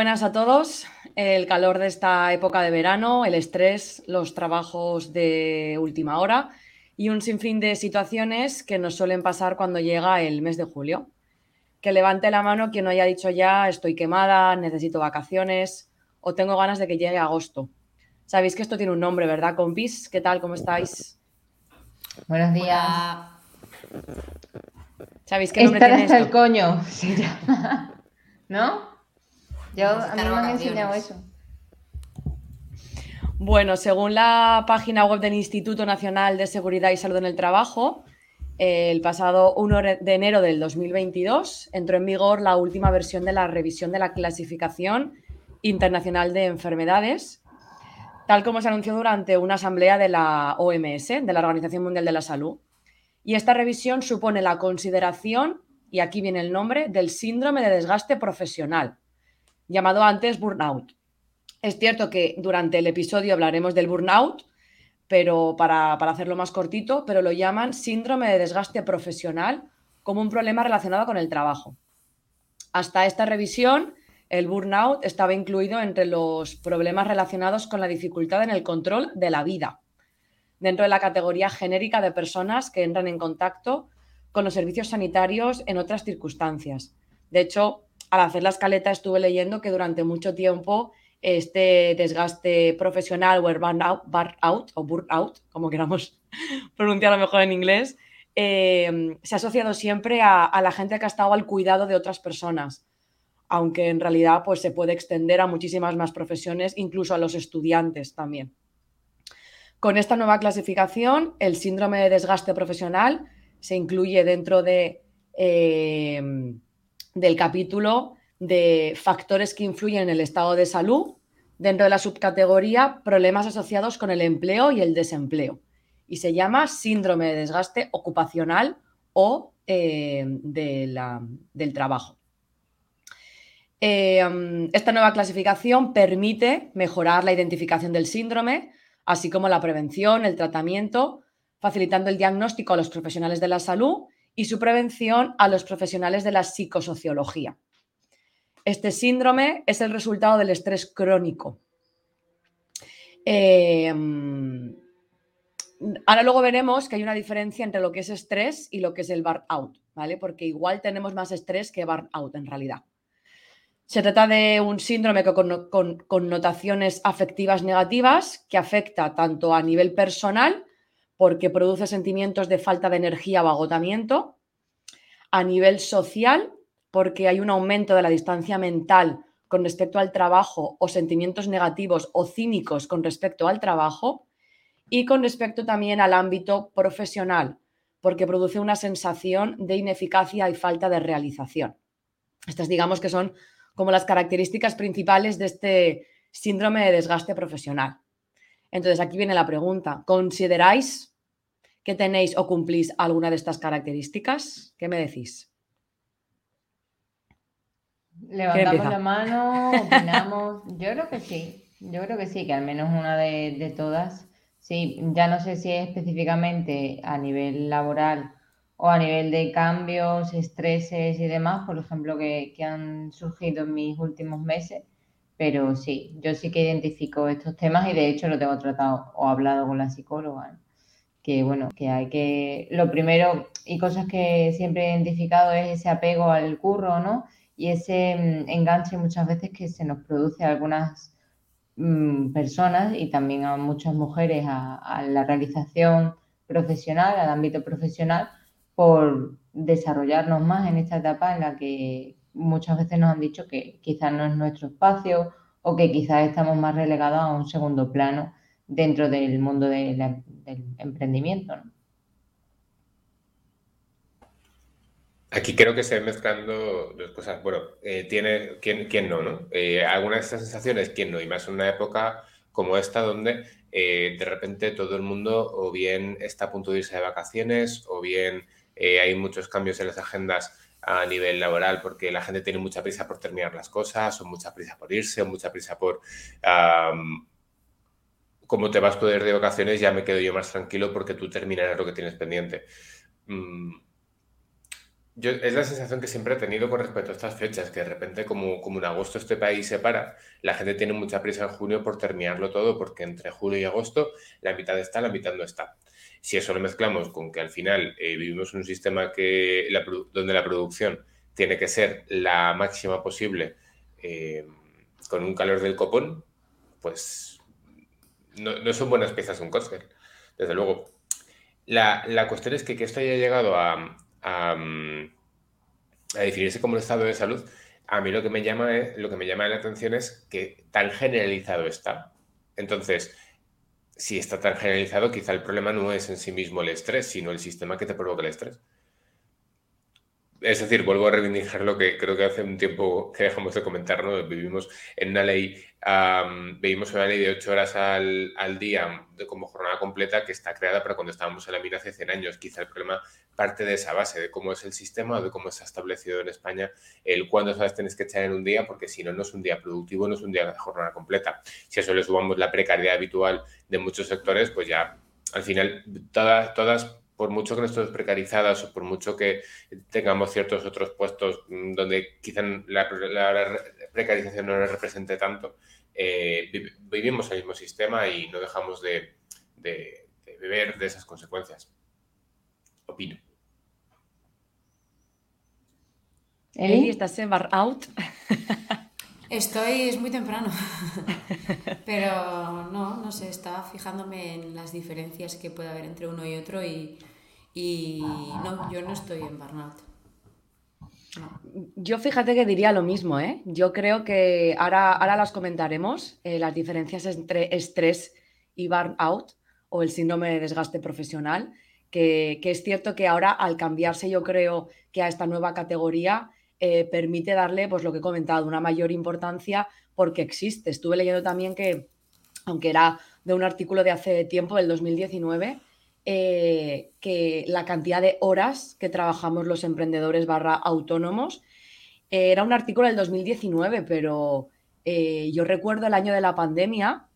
Buenas a todos. El calor de esta época de verano, el estrés, los trabajos de última hora y un sinfín de situaciones que nos suelen pasar cuando llega el mes de julio. Que levante la mano quien no haya dicho ya estoy quemada, necesito vacaciones o tengo ganas de que llegue agosto. Sabéis que esto tiene un nombre, ¿verdad, compis? ¿Qué tal? ¿Cómo estáis? Buenos días. ¿Sabéis qué nombre tiene hasta esto? el coño. ¿No? Yo, a mí no me han enseñado eso. Bueno, según la página web del Instituto Nacional de Seguridad y Salud en el Trabajo, el pasado 1 de enero del 2022 entró en vigor la última versión de la revisión de la clasificación internacional de enfermedades, tal como se anunció durante una asamblea de la OMS, de la Organización Mundial de la Salud. Y esta revisión supone la consideración, y aquí viene el nombre, del síndrome de desgaste profesional llamado antes burnout. Es cierto que durante el episodio hablaremos del burnout, pero para, para, hacerlo más cortito, pero lo llaman síndrome de desgaste profesional como un problema relacionado con el trabajo. Hasta esta revisión, el burnout estaba incluido entre los problemas relacionados con la dificultad en el control de la vida, dentro de la categoría genérica de personas que entran en contacto con los servicios sanitarios en otras circunstancias. De hecho, al hacer la escaleta estuve leyendo que durante mucho tiempo este desgaste profesional o el burnout, burnout o burnout, como queramos pronunciarlo mejor en inglés, eh, se ha asociado siempre a, la gente que ha estado al cuidado de otras personas, aunque en realidad pues, se puede extender a muchísimas más profesiones, incluso a los estudiantes también. Con esta nueva clasificación, el síndrome de desgaste profesional se incluye dentro de... Eh, del capítulo de factores que influyen en el estado de salud dentro de la subcategoría problemas asociados con el empleo y el desempleo. Y se llama síndrome de desgaste ocupacional o eh, de la, del trabajo. Eh, esta nueva clasificación permite mejorar la identificación del síndrome, así como la prevención, el tratamiento, facilitando el diagnóstico a los profesionales de la salud y su prevención a los profesionales de la psicosociología. Este síndrome es el resultado del estrés crónico. Eh, ahora luego veremos que hay una diferencia entre lo que es estrés y lo que es el burnout, ¿vale? Porque igual tenemos más estrés que burnout en realidad. Se trata de un síndrome con, con connotaciones afectivas negativas que afecta tanto a nivel personal porque produce sentimientos de falta de energía o agotamiento. A nivel social, porque hay un aumento de la distancia mental con respecto al trabajo o sentimientos negativos o cínicos con respecto al trabajo. Y con respecto también al ámbito profesional, porque produce una sensación de ineficacia y falta de realización. Estas digamos que son como las características principales de este síndrome de desgaste profesional. Entonces aquí viene la pregunta, ¿consideráis que tenéis o cumplís alguna de estas características? ¿Qué me decís? Levantamos la mano, opinamos. Yo creo que sí, yo creo que sí, que al menos una de, de todas. Sí, ya no sé si es específicamente a nivel laboral o a nivel de cambios, estreses y demás, por ejemplo, que, que, han surgido en mis últimos meses, pero sí, yo sí que identifico estos temas y de hecho lo tengo tratado o hablado con la psicóloga que bueno, que hay que, lo primero y cosas que siempre he identificado es ese apego al curro, ¿no? Y ese mm, enganche muchas veces que se nos produce a algunas mm, personas y también a muchas mujeres a, a, la realización profesional, al ámbito profesional, por desarrollarnos más en esta etapa en la que muchas veces nos han dicho que quizás no es nuestro espacio o que quizás estamos más relegados a un segundo plano dentro del mundo del emprendimiento. ¿no? Aquí creo que se ven mezclando dos cosas. Bueno, eh, tiene ¿quién, quién, no, ¿no? Eh, algunas de estas sensaciones, quién no, y más en una época como esta donde eh, de repente todo el mundo o bien está a punto de irse de vacaciones o bien eh, hay muchos cambios en las agendas a nivel laboral porque la gente tiene mucha prisa por terminar las cosas o mucha prisa por irse o mucha prisa por como te vas a poder de vacaciones, ya me quedo yo más tranquilo porque tú terminarás lo que tienes pendiente. Mm. Yo, es la sensación que siempre he tenido con respecto a estas fechas, que de repente como, como en agosto este país se para, la gente tiene mucha prisa en junio por terminarlo todo, porque entre julio y agosto la mitad está, la mitad no está. Si eso lo mezclamos con que al final eh, vivimos un sistema que donde la producción tiene que ser la máxima posible eh, con un calor del copón, pues no, son buenas piezas un cóctel, desde luego. La, cuestión es que, que esto haya llegado a, a, definirse como un estado de salud, a mí lo que me llama, lo que me llama la atención es que tan generalizado está. Entonces, si está tan generalizado, quizá el problema no es en sí mismo el estrés, sino el sistema que te provoca el estrés. Es decir, vuelvo a reivindicar lo que creo que hace un tiempo que dejamos de comentar, ¿no? Vivimos en una ley, vivimos una ley de ocho horas al, día de, como jornada completa que está creada para cuando estábamos en la mina hace 100 años. Quizá el problema parte de esa base, de cómo es el sistema o de cómo está establecido en España el cuándo horas tienes que echar en un día, porque si no, no es un día productivo, no es un día de jornada completa. Si a eso le sumamos la precariedad habitual de muchos sectores, pues ya al final todas, todas por mucho que no estemos precarizadas o por mucho que tengamos ciertos otros puestos mm, donde quizá la, precarización no nos represente tanto, eh, vivimos el mismo sistema y no dejamos de, de, beber de esas consecuencias. Opino. Eli, ¿estás en bar out? Estoy, es muy temprano, pero no, no sé, estaba fijándome en las diferencias que puede haber entre uno y otro y, y no, yo no estoy en burnout. Yo fíjate que diría lo mismo, ¿eh? Yo creo que ahora, ahora las comentaremos, eh, las diferencias entre estrés y burnout o el síndrome de desgaste profesional, que, que es cierto que ahora al cambiarse yo creo que a esta nueva categoría eh, permite darle, pues lo que he comentado, una mayor importancia porque existe. Estuve leyendo también que, aunque era de un artículo de hace tiempo, del 2019, eh, que la cantidad de horas que trabajamos los emprendedores barra autónomos eh, era un artículo del 2019, pero yo recuerdo el año de la pandemia,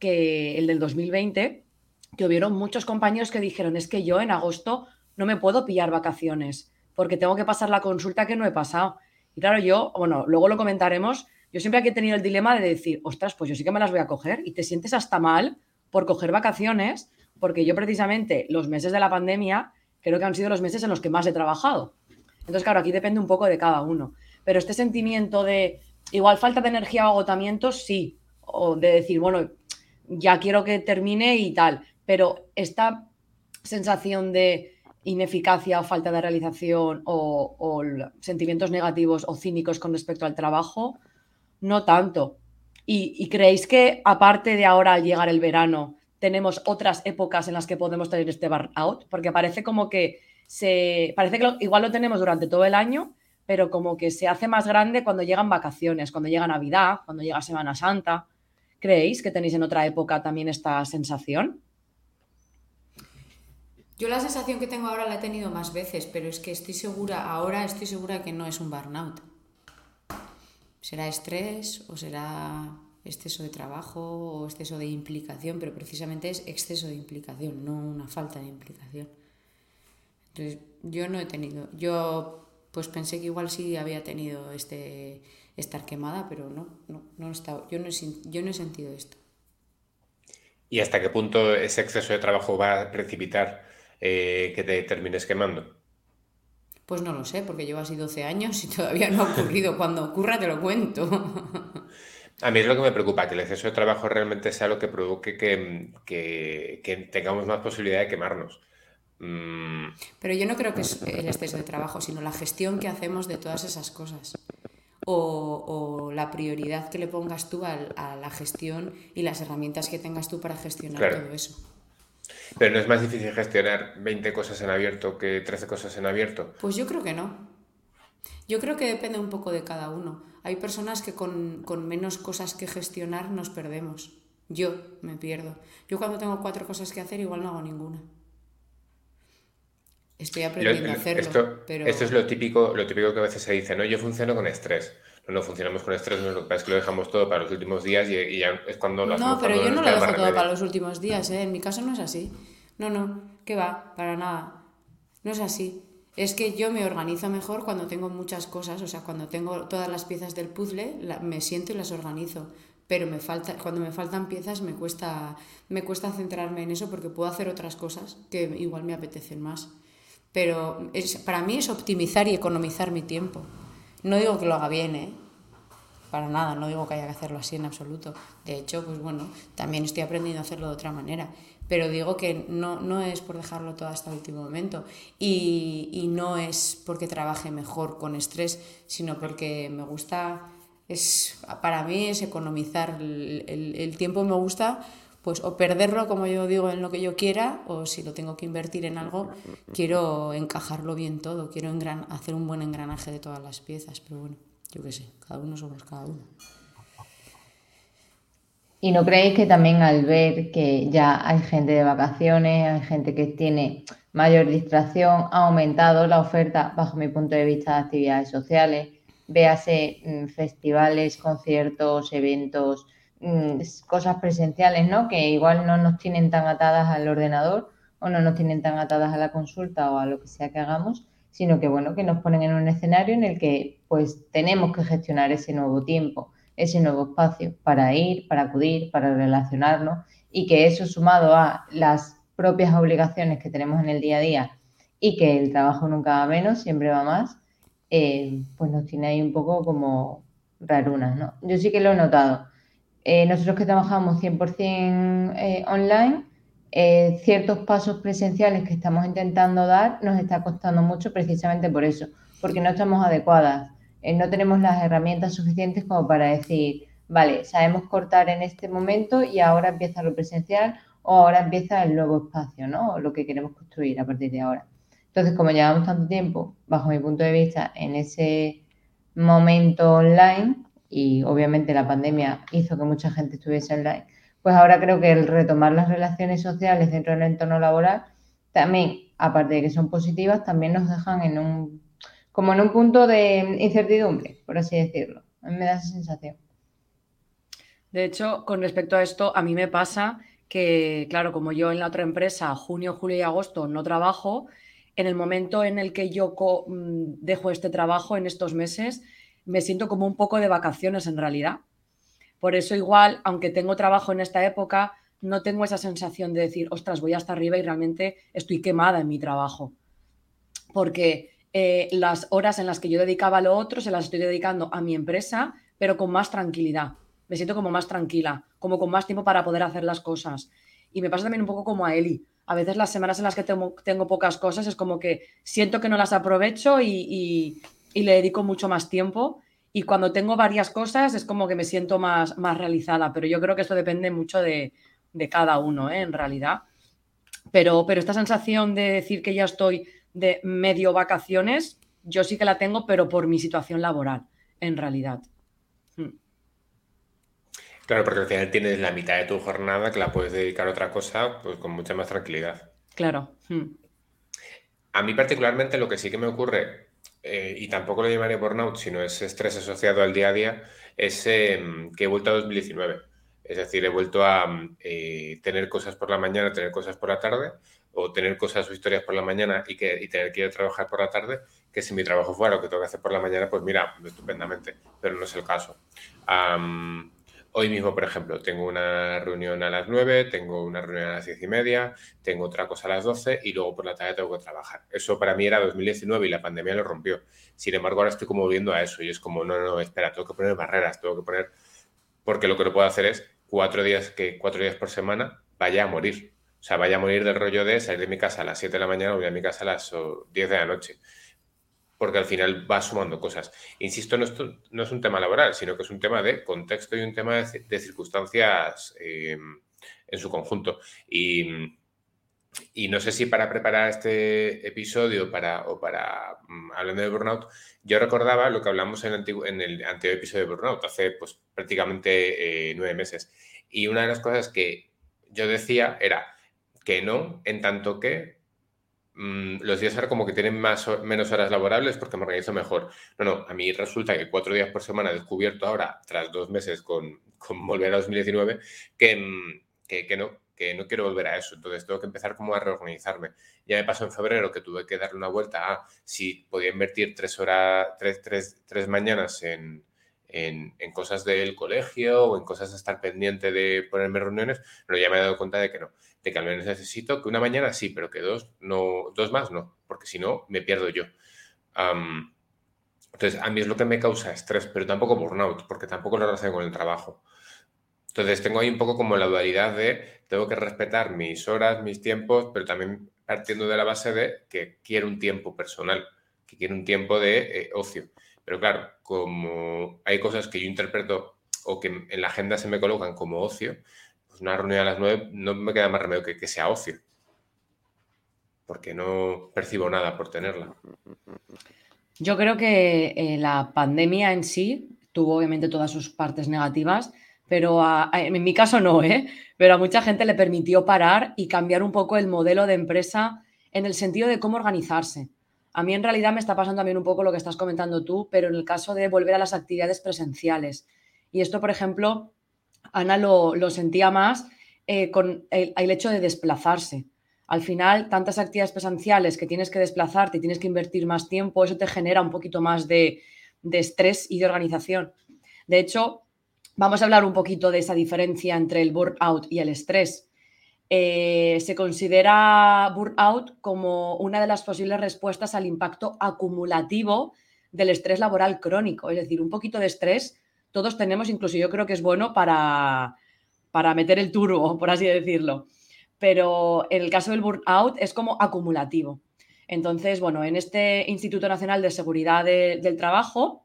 que el del 2020, que hubieron muchos compañeros que dijeron, es que yo en agosto no me puedo pillar vacaciones porque tengo que pasar la consulta que no he pasado. Y claro, yo, bueno, luego lo comentaremos, yo siempre he tenido el dilema de decir, ostras, pues yo sí que me las voy a coger y te sientes hasta mal por coger vacaciones, porque yo precisamente los meses de la pandemia creo que han sido los meses en los que más he trabajado. Entonces, claro, aquí depende un poco de cada uno. Pero este sentimiento de igual falta de energía o agotamiento, sí. O de decir, bueno, ya quiero que termine y tal. Pero esta sensación de ineficacia o falta de realización o, sentimientos negativos o cínicos con respecto al trabajo, no tanto. Y, creéis que aparte de ahora al llegar el verano, tenemos otras épocas en las que podemos tener este burnout? Porque parece como que se. Parece que igual lo tenemos durante todo el año, pero como que se hace más grande cuando llegan vacaciones, cuando llega Navidad, cuando llega Semana Santa. ¿Creéis que tenéis en otra época también esta sensación? Yo la sensación que tengo ahora la he tenido más veces, pero es que estoy segura, ahora estoy segura que no es un burnout. Será estrés o será exceso de trabajo o exceso de implicación, pero precisamente es exceso de implicación, no una falta de implicación. Entonces, yo no he tenido, yo pues pensé que igual sí había tenido este estar quemada, pero no, no, no he estado, yo no he, yo no he sentido esto. ¿Y hasta qué punto ese exceso de trabajo va a precipitar eh, que te termines quemando? Pues no lo sé, porque llevo así 12 años y todavía no ha ocurrido. Cuando ocurra te lo cuento. A mí es lo que me preocupa, que el exceso de trabajo realmente sea lo que provoque que, tengamos más posibilidad de quemarnos. Mm. Pero yo no creo que es el exceso de trabajo, sino la gestión que hacemos de todas esas cosas. O, la prioridad que le pongas tú a, la gestión y las herramientas que tengas tú para gestionar todo eso. Pero no es más difícil gestionar 20 cosas en abierto que 13 cosas en abierto. Pues yo creo que no. Yo creo que depende un poco de cada uno. Hay personas que con, menos cosas que gestionar nos perdemos. Yo me pierdo. Yo cuando tengo cuatro cosas que hacer igual no hago ninguna. Estoy aprendiendo a hacerlo. Esto, esto es lo típico, lo típico que a veces se dice, ¿no? Yo funciono con estrés no funcionamos con estrés, lo que pasa es que lo dejamos todo para los últimos días y, ya es cuando lo No, pero yo no lo dejo todo para los últimos días, ¿eh? en mi caso no es así. No, no, ¿qué va? Para nada. No es así. Es que yo me organizo mejor cuando tengo muchas cosas, o sea, cuando tengo todas las piezas del puzzle, me siento y las organizo. Pero me falta, cuando me faltan piezas me cuesta, me cuesta centrarme en eso porque puedo hacer otras cosas que igual me apetecen más. Pero es, para mí es optimizar y economizar mi tiempo. No digo que lo haga bien, ¿eh? Para nada, no digo que haya que hacerlo así en absoluto. De hecho, pues bueno, también estoy aprendiendo a hacerlo de otra manera. Pero digo que no, no es por dejarlo todo hasta el último momento. Y, y no es porque trabaje mejor con estrés, sino porque me gusta, es, para mí es economizar el, el, el tiempo, me gusta pues o perderlo, como yo digo, en lo que yo quiera, o si lo tengo que invertir en algo, quiero encajarlo bien todo, quiero hacer un buen engranaje de todas las piezas, pero bueno, yo qué sé, cada uno somos cada uno. ¿Y no creéis que también al ver que ya hay gente de vacaciones, hay gente que tiene mayor distracción, ha aumentado la oferta, bajo mi punto de vista, de actividades sociales, véase mm, festivales, conciertos, eventos, Mm, cosas presenciales, ¿no? Que igual no nos tienen tan atadas al ordenador o no nos tienen tan atadas a la consulta o a lo que sea que hagamos, sino que bueno, que nos ponen en un escenario en el que pues tenemos que gestionar ese nuevo tiempo, ese nuevo espacio para ir, para acudir, para relacionarnos y que eso sumado a las propias obligaciones que tenemos en el día a día y que el trabajo nunca va menos, siempre va más, eh, pues nos tiene ahí un poco como rarunas, ¿no? Yo sí que lo he notado eh, nosotros que trabajamos 100% eh, online, eh, ciertos pasos presenciales que estamos intentando dar nos está costando mucho precisamente por eso, porque no estamos adecuadas, no tenemos las herramientas suficientes como para decir, vale, sabemos cortar en este momento y ahora empieza lo presencial o ahora empieza el nuevo espacio, ¿no? O lo que queremos construir a partir de ahora. Entonces, como llevamos tanto tiempo, bajo mi punto de vista, en ese momento online, y obviamente la pandemia hizo que mucha gente estuviese online, pues ahora creo que el retomar las relaciones sociales dentro del entorno laboral también, aparte de que son positivas, también nos dejan en un, como en un punto de incertidumbre, por así decirlo. Me da esa sensación. De hecho, con respecto a esto, a mí me pasa que, claro, como yo en la otra empresa, junio, julio y agosto no trabajo, en el momento en el que yo mm, dejo este trabajo en estos meses, me siento como un poco de vacaciones en realidad. Por eso igual, aunque tengo trabajo en esta época, no tengo esa sensación de decir, ostras, voy hasta arriba y realmente estoy quemada en mi trabajo. Porque eh, las horas en las que yo dedicaba a lo otro se las estoy dedicando a mi empresa, pero con más tranquilidad. Me siento como más tranquila, como con más tiempo para poder hacer las cosas. Y me pasa también un poco como a Eli. A veces las semanas en las que tengo, pocas cosas es como que siento que no las aprovecho y, le dedico mucho más tiempo. Y cuando tengo varias cosas es como que me siento más, más realizada, pero yo creo que esto depende mucho de, cada uno, ¿eh? en realidad. Pero, pero esta sensación de decir que ya estoy de medio vacaciones, yo sí que la tengo, pero por mi situación laboral, en realidad. Hmm. Claro, porque al final tienes la mitad de tu jornada que la puedes dedicar a otra cosa pues con mucha más tranquilidad. Claro. Hmm. A mí particularmente lo que sí que me ocurre eh, y tampoco lo llamaré burnout, sino es estrés asociado al día a día, es em, que he vuelto a 2019. Es decir, he vuelto a mm, eh, tener cosas por la mañana, tener cosas por la tarde, o tener cosas o historias por la mañana y, que, y tener que ir a trabajar por la tarde, que si mi trabajo fuera lo que tengo que hacer por la mañana, pues mira, estupendamente, pero no es el caso. Hoy mismo, por ejemplo, tengo una reunión a las 9, tengo una reunión a las 10 y media, tengo otra cosa a las 12 y luego por la tarde tengo que trabajar. Eso para mí era 2019 y la pandemia lo rompió. Sin embargo, ahora estoy como viendo a eso y es como, no, no, espera, tengo que poner barreras, tengo que poner, porque lo que no puedo hacer es cuatro días, que cuatro días por semana vaya a morir. O sea, vaya a morir del rollo de salir de mi casa a las 7 de la mañana o ir a mi casa a las 10 de la noche porque al final va sumando cosas. Insisto, no es, un tema laboral, sino que es un tema de contexto y un tema de, circunstancias em, en su conjunto. Y, no sé si para preparar este episodio para, o para mm, hablando de burnout, yo recordaba lo que hablamos en, en el anterior episodio de burnout, hace pues prácticamente eh, nueve meses. Y una de las cosas que yo decía era que no, en tanto que Mm, los días ahora como que tienen más menos horas laborables porque me organizo mejor. No, no, a mí resulta que cuatro días por semana he descubierto ahora, tras dos meses con, volver a 2019, mm, que, que, no, que no quiero volver a eso, entonces tengo que empezar como a reorganizarme. Ya me pasó en febrero que tuve que darle una vuelta a si podía invertir tres horas, tres, tres, tres mañanas en, en, en, cosas del colegio o en cosas de estar pendiente de ponerme reuniones, pero ya me he dado cuenta de que no, de que al menos necesito que una mañana sí, pero que dos, no, dos más no, porque si no me pierdo yo. entonces, a mí es lo que me causa estrés, pero tampoco burnout, porque tampoco lo relaciono con el trabajo. Entonces, tengo ahí un poco como la dualidad de tengo que respetar mis horas, mis tiempos, pero también partiendo de la base de que quiero un tiempo personal, que quiero un tiempo de eh, ocio. Pero claro, como hay cosas que yo interpreto o que en la agenda se me colocan como ocio, una reunión a las nueve no me queda más remedio que que sea ocio. Porque no percibo nada por tenerla. Yo creo que eh, la pandemia en sí tuvo obviamente todas sus partes negativas, pero en mi caso no, ¿eh? Pero a mucha gente le permitió parar y cambiar un poco el modelo de empresa en el sentido de cómo organizarse. A mí en realidad me está pasando también un poco lo que estás comentando tú, pero en el caso de volver a las actividades presenciales. Y esto, por ejemplo, Ana lo, sentía más eh, con el, hecho de desplazarse. Al final, tantas actividades presenciales que tienes que desplazarte tienes que invertir más tiempo, eso te genera un poquito más de, de estrés y de organización. De hecho, vamos a hablar un poquito de esa diferencia entre el burnout y el estrés. Eh, se considera burnout como una de las posibles respuestas al impacto acumulativo del estrés laboral crónico. Es decir, un poquito de estrés todos tenemos, incluso yo creo que es bueno para, para meter el turbo, por así decirlo. Pero en el caso del burnout es como acumulativo. Entonces, bueno, en este Instituto Nacional de Seguridad del Trabajo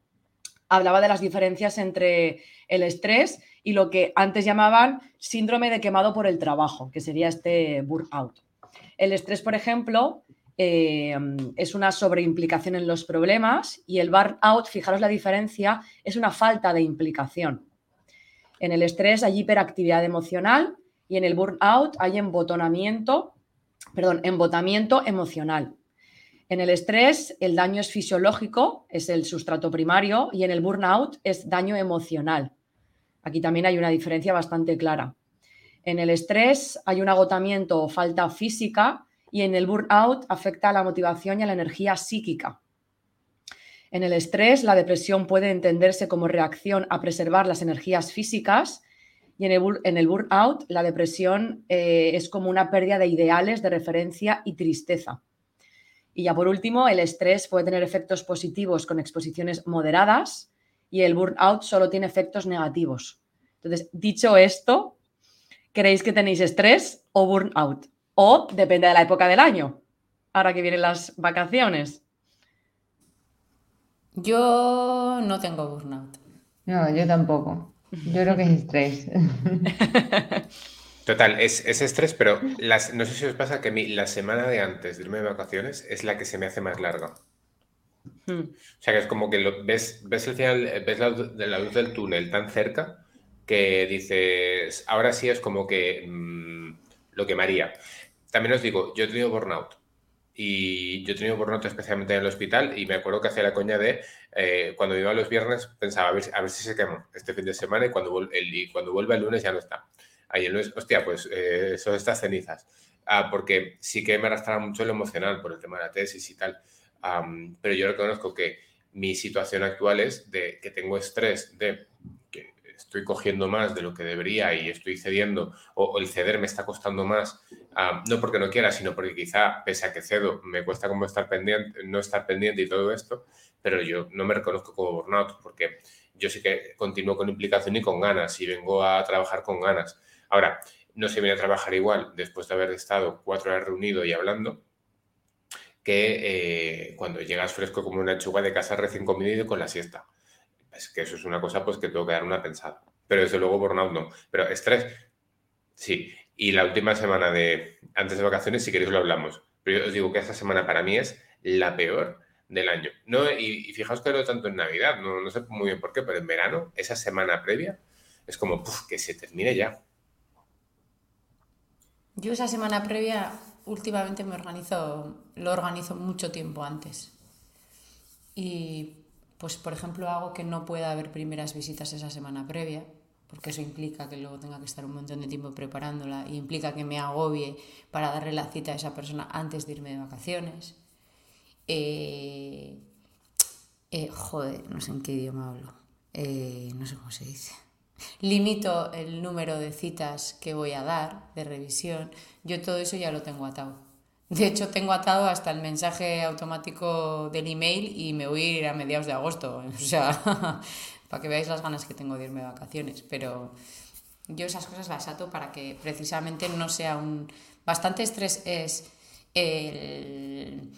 hablaba de las diferencias entre el estrés y lo que antes llamaban síndrome de quemado por el trabajo, que sería este burnout. El estrés, por ejemplo, eh, es una sobreimplicación en los problemas y el burnout, fijaros la diferencia, es una falta de implicación. En el estrés hay hiperactividad emocional y en el burnout hay perdón, embotamiento emocional. En el estrés el daño es fisiológico, es el sustrato primario, y en el burnout es daño emocional. Aquí también hay una diferencia bastante clara. En el estrés hay un agotamiento o falta física y en el burnout afecta a la motivación y a la energía psíquica. En el estrés, la depresión puede entenderse como reacción a preservar las energías físicas y en el, burnout la depresión eh, es como una pérdida de ideales, de referencia y tristeza. Y ya por último, el estrés puede tener efectos positivos con exposiciones moderadas y el burnout solo tiene efectos negativos. Entonces, dicho esto, ¿creéis que tenéis estrés o burnout? O depende de la época del año, ahora que vienen las vacaciones. Yo no tengo burnout. No, yo tampoco. Yo creo que es estrés. Total, es, estrés, pero las, no sé si os pasa que a mí la semana de antes de irme de vacaciones es la que se me hace más larga. Hmm. O sea, que es como que lo, ves, ves el final, ves la, la, luz del túnel tan cerca que dices, ahora sí es como que mm, lo que María. También os digo, yo he tenido burnout. Y yo he tenido burnout especialmente en el hospital y me acuerdo que hacía la coña de eh, cuando iba los viernes pensaba a ver, a ver si se quemó este fin de semana y cuando, el, cuando vuelve el lunes ya no está ahí no es, hostia, pues eh, son estas cenizas. Ah, porque sí que me arrastraba mucho lo emocional por el tema de la tesis y tal. pero yo reconozco que mi situación actual es de que tengo estrés de estoy cogiendo más de lo que debería y estoy cediendo, o, el ceder me está costando más, no porque no quiera, sino porque quizá, pese a que cedo, me cuesta como estar pendiente, no estar pendiente y todo esto, pero yo no me reconozco como burnout, porque yo sí que continúo con implicación y con ganas, y vengo a trabajar con ganas. Ahora, no se viene a trabajar igual después de haber estado cuatro horas reunido y hablando que eh, cuando llegas fresco como una chuga de casa recién comido y con la siesta. Es que eso es una cosa pues que tengo que dar una pensada. Pero desde luego burnout no. Pero estrés, sí. Y la última semana de antes de vacaciones, si queréis lo hablamos. Pero yo os digo que esta semana para mí es la peor del año. No, y, fijaos que no tanto en Navidad, no, no, sé muy bien por qué, pero en verano, esa semana previa, es como que se termine ya. Yo esa semana previa últimamente me organizo, lo organizo mucho tiempo antes. Y pues por ejemplo hago que no pueda haber primeras visitas esa semana previa, porque eso implica que luego tenga que estar un montón de tiempo preparándola y implica que me agobie para darle la cita a esa persona antes de irme de vacaciones. Eh, eh, joder, no sé en qué idioma hablo. Eh, no sé cómo se dice. Limito el número de citas que voy a dar de revisión. Yo todo eso ya lo tengo atado. De hecho, tengo atado hasta el mensaje automático del email y me voy a ir a mediados de agosto. O sea, para que veáis las ganas que tengo de irme de vacaciones. Pero yo esas cosas las ato para que precisamente no sea un... Bastante estrés es el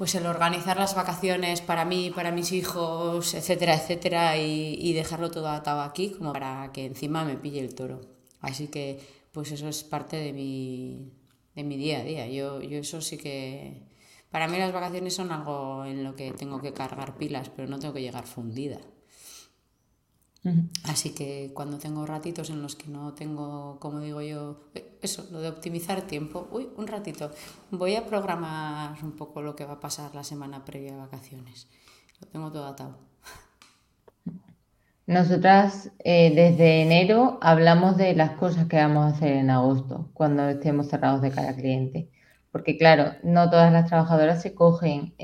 pues el organizar las vacaciones para mí, para mis hijos, etcétera, etcétera, y, dejarlo todo atado aquí como para que encima me pille el toro. Así que pues eso es parte de mi, de mi día a día. Yo, yo eso sí que... Para mí las vacaciones son algo en lo que tengo que cargar pilas, pero no tengo que llegar fundida. Así que cuando tengo ratitos en los que no tengo, como digo yo, eh, eso, lo de optimizar tiempo, uy, un ratito, voy a programar un poco lo que va a pasar la semana previa a vacaciones. Lo tengo todo atado. Nosotras eh, desde enero hablamos de las cosas que vamos a hacer en agosto, cuando estemos cerrados de cara cliente. Porque claro, no todas las trabajadoras se cogen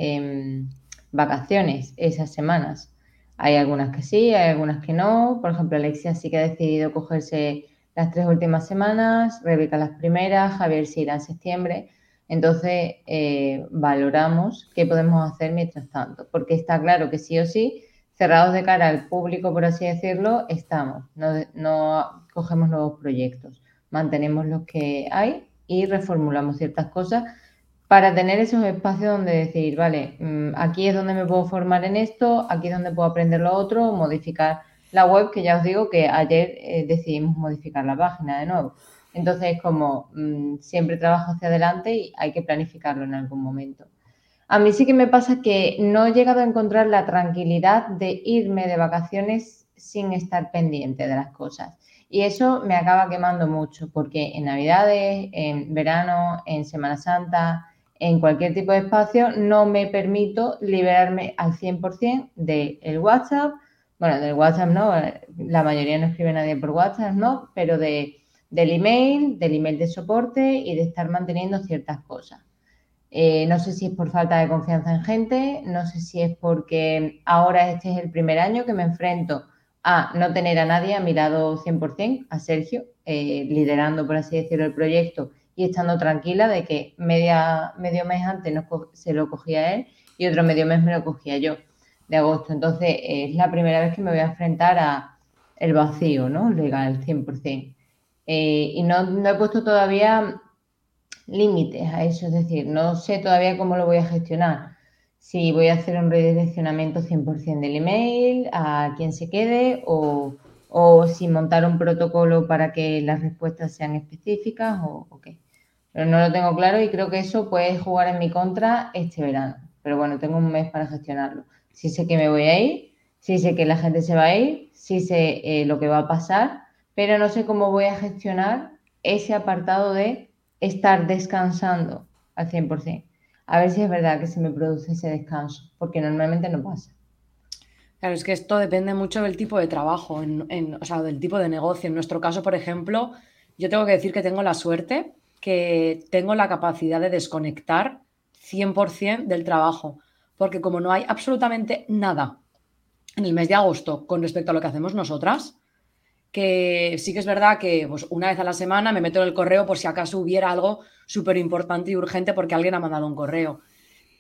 vacaciones esas semanas hay algunas que sí, hay algunas que no. Por ejemplo, Alexia sí que ha decidido cogerse las tres últimas semanas, Rebeca las primeras, Javier sí irá en septiembre. Entonces, eh, valoramos qué podemos hacer mientras tanto, porque está claro que sí o sí, cerrados de cara al público, por así decirlo, estamos. No, cogemos nuevos proyectos, mantenemos los que hay y reformulamos ciertas cosas para tener esos espacios donde decir, vale, mm, aquí es donde me puedo formar en esto, aquí es donde puedo aprender lo otro, modificar la web, que ya os digo que ayer eh, decidimos modificar la página de nuevo. Entonces, como mm, siempre trabajo hacia adelante y hay que planificarlo en algún momento. A mí sí que me pasa que no he llegado a encontrar la tranquilidad de irme de vacaciones sin estar pendiente de las cosas. Y eso me acaba quemando mucho, porque en Navidades, en verano, en Semana Santa, en cualquier tipo de espacio, no me permito liberarme al 100% del WhatsApp. Bueno, del WhatsApp no, la mayoría no escribe nadie por WhatsApp, ¿no? Pero de, del email, del email de soporte y de estar manteniendo ciertas cosas. Eh, no sé si es por falta de confianza en gente, no sé si es porque ahora este es el primer año que me enfrento a no tener a nadie a mi lado 100%, a Sergio, eh, liderando, por así decirlo, el proyecto y estando tranquila de que media, medio mes antes se lo cogía él y otro medio mes me lo cogía yo de agosto. Entonces es la primera vez que me voy a enfrentar a el vacío, ¿no? Legal, 100%. Eh, y no, no he puesto todavía límites a eso, es decir, no sé todavía cómo lo voy a gestionar. Si voy a hacer un redireccionamiento 100% del email, a quien se quede, o, o si montar un protocolo para que las respuestas sean específicas, o, qué pero no lo tengo claro y creo que eso puede jugar en mi contra este verano. Pero bueno, tengo un mes para gestionarlo. Sí sé que me voy a ir, sí sé que la gente se va a ir, sí sé eh, lo que va a pasar, pero no sé cómo voy a gestionar ese apartado de estar descansando al 100%. A ver si es verdad que se me produce ese descanso, porque normalmente no pasa. Claro, es que esto depende mucho del tipo de trabajo, o sea, del tipo de negocio. En nuestro caso, por ejemplo, yo tengo que decir que tengo la suerte que tengo la capacidad de desconectar 100% del trabajo, porque como no hay absolutamente nada en el mes de agosto con respecto a lo que hacemos nosotras, que sí que es verdad que pues, una vez a la semana me meto en el correo por si acaso hubiera algo súper importante y urgente porque alguien ha mandado un correo.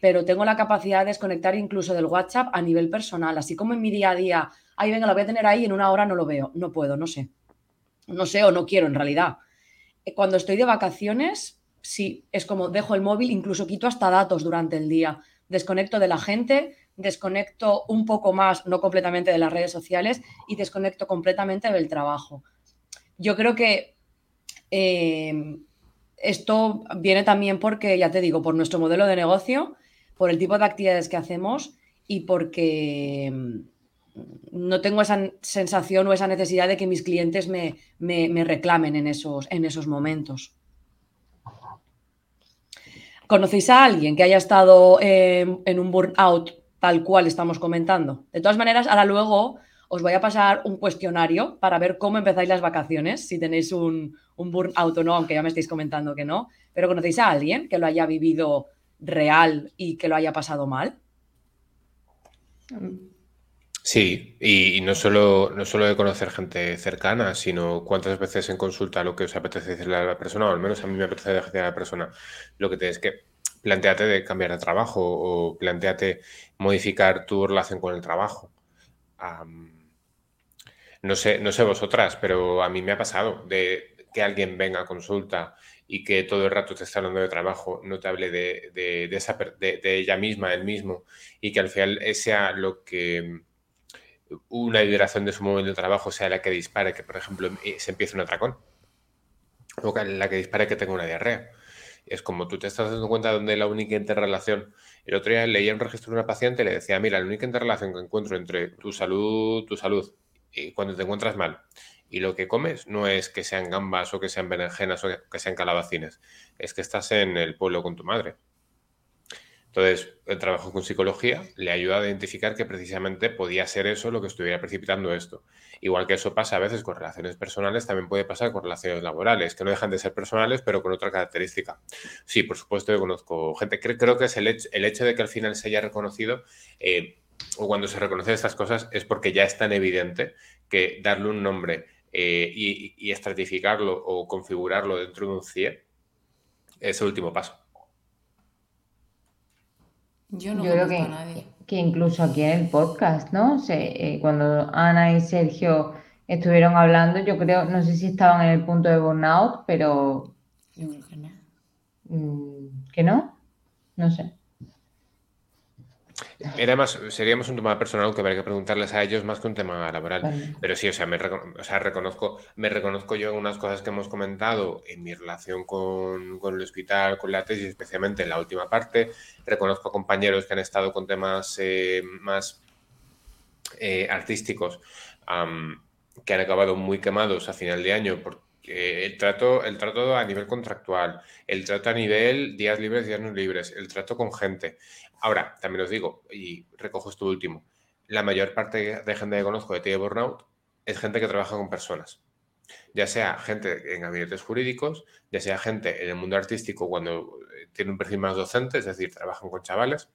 Pero tengo la capacidad de desconectar incluso del WhatsApp a nivel personal, así como en mi día a día, ahí venga, lo voy a tener ahí, en una hora no lo veo, no puedo, no sé. No sé o no quiero en realidad cuando estoy de vacaciones, sí, es como dejo el móvil, incluso quito hasta datos durante el día. Desconecto de la gente, desconecto un poco más, no completamente de las redes sociales, y desconecto completamente del trabajo. Yo creo que eh, esto viene también porque, ya te digo, por nuestro modelo de negocio, por el tipo de actividades que hacemos y porque no tengo esa sensación o esa necesidad de que mis clientes me, reclamen en esos, en esos momentos. ¿Conocéis a alguien que haya estado en un burnout tal cual estamos comentando? De todas maneras, ahora luego os voy a pasar un cuestionario para ver cómo empezáis las vacaciones, si tenéis un, un burnout o no, aunque ya me estáis comentando que no, pero ¿conocéis a alguien que lo haya vivido real y que lo haya pasado mal? Sí, y, no, solo, no solo de conocer gente cercana, sino cuántas veces en consulta lo que os apetece decirle a la persona, o al menos a mí me apetece decirle a la persona, lo que tienes que plantearte de cambiar de trabajo o planteate modificar tu relación con el trabajo. no, sé, no sé vosotras, pero a mí me ha pasado de que alguien venga a consulta y que todo el rato te está hablando de trabajo, no te hable de, de, de ella misma, él mismo, y que al final sea lo que una vibración de su momento de trabajo sea la que dispare que, por ejemplo, eh, se empiece un atracón. O la que dispare que tenga una diarrea. Es como tú te estás dando cuenta de dónde la única interrelación. El otro día leía un registro de una paciente y le decía, mira, la única interrelación que encuentro entre tu salud, tu salud, y cuando te encuentras mal, y lo que comes no es que sean gambas o que sean berenjenas o que sean calabacines, es que estás en el pueblo con tu madre. Entonces, el trabajo con psicología le ayuda a identificar que precisamente podía ser eso lo que estuviera precipitando esto. Igual que eso pasa a veces con relaciones personales, también puede pasar con relaciones laborales, que no dejan de ser personales, pero con otra característica. Sí, por supuesto, yo conozco gente, creo, que es el hecho, el hecho, de que al final se haya reconocido, eh, o cuando se reconocen estas cosas, es porque ya es tan evidente que darle un nombre eh, y, y estratificarlo o configurarlo dentro de un CIE es el último paso. Yo no creo que, a nadie. que incluso aquí en el podcast, ¿no? Eh, cuando Ana y Sergio estuvieron hablando, yo creo, no sé si estaban en el punto de burnout, pero... Yo creo que no. Mm, ¿Que no? No sé. Era más, sería más un tema personal que habría que preguntarles a ellos más que un tema laboral. Pero sí, o sea, me reconozco, me reconozco yo en unas cosas que hemos comentado en mi relación con, el hospital, con la tesis, especialmente en la última parte. Reconozco a compañeros que han estado con temas eh, más eh, artísticos que han acabado muy quemados a final de año porque el trato, el trato a nivel contractual, el trato a nivel días libres, días no libres, el trato con gente. Ahora, también os digo, y recojo esto último, la mayor parte de gente que conozco de TI Burnout es gente que trabaja con personas. Ya sea gente en gabinetes jurídicos, ya sea gente en el mundo artístico cuando eh, tiene un perfil más docente, es decir, trabajan con chavales,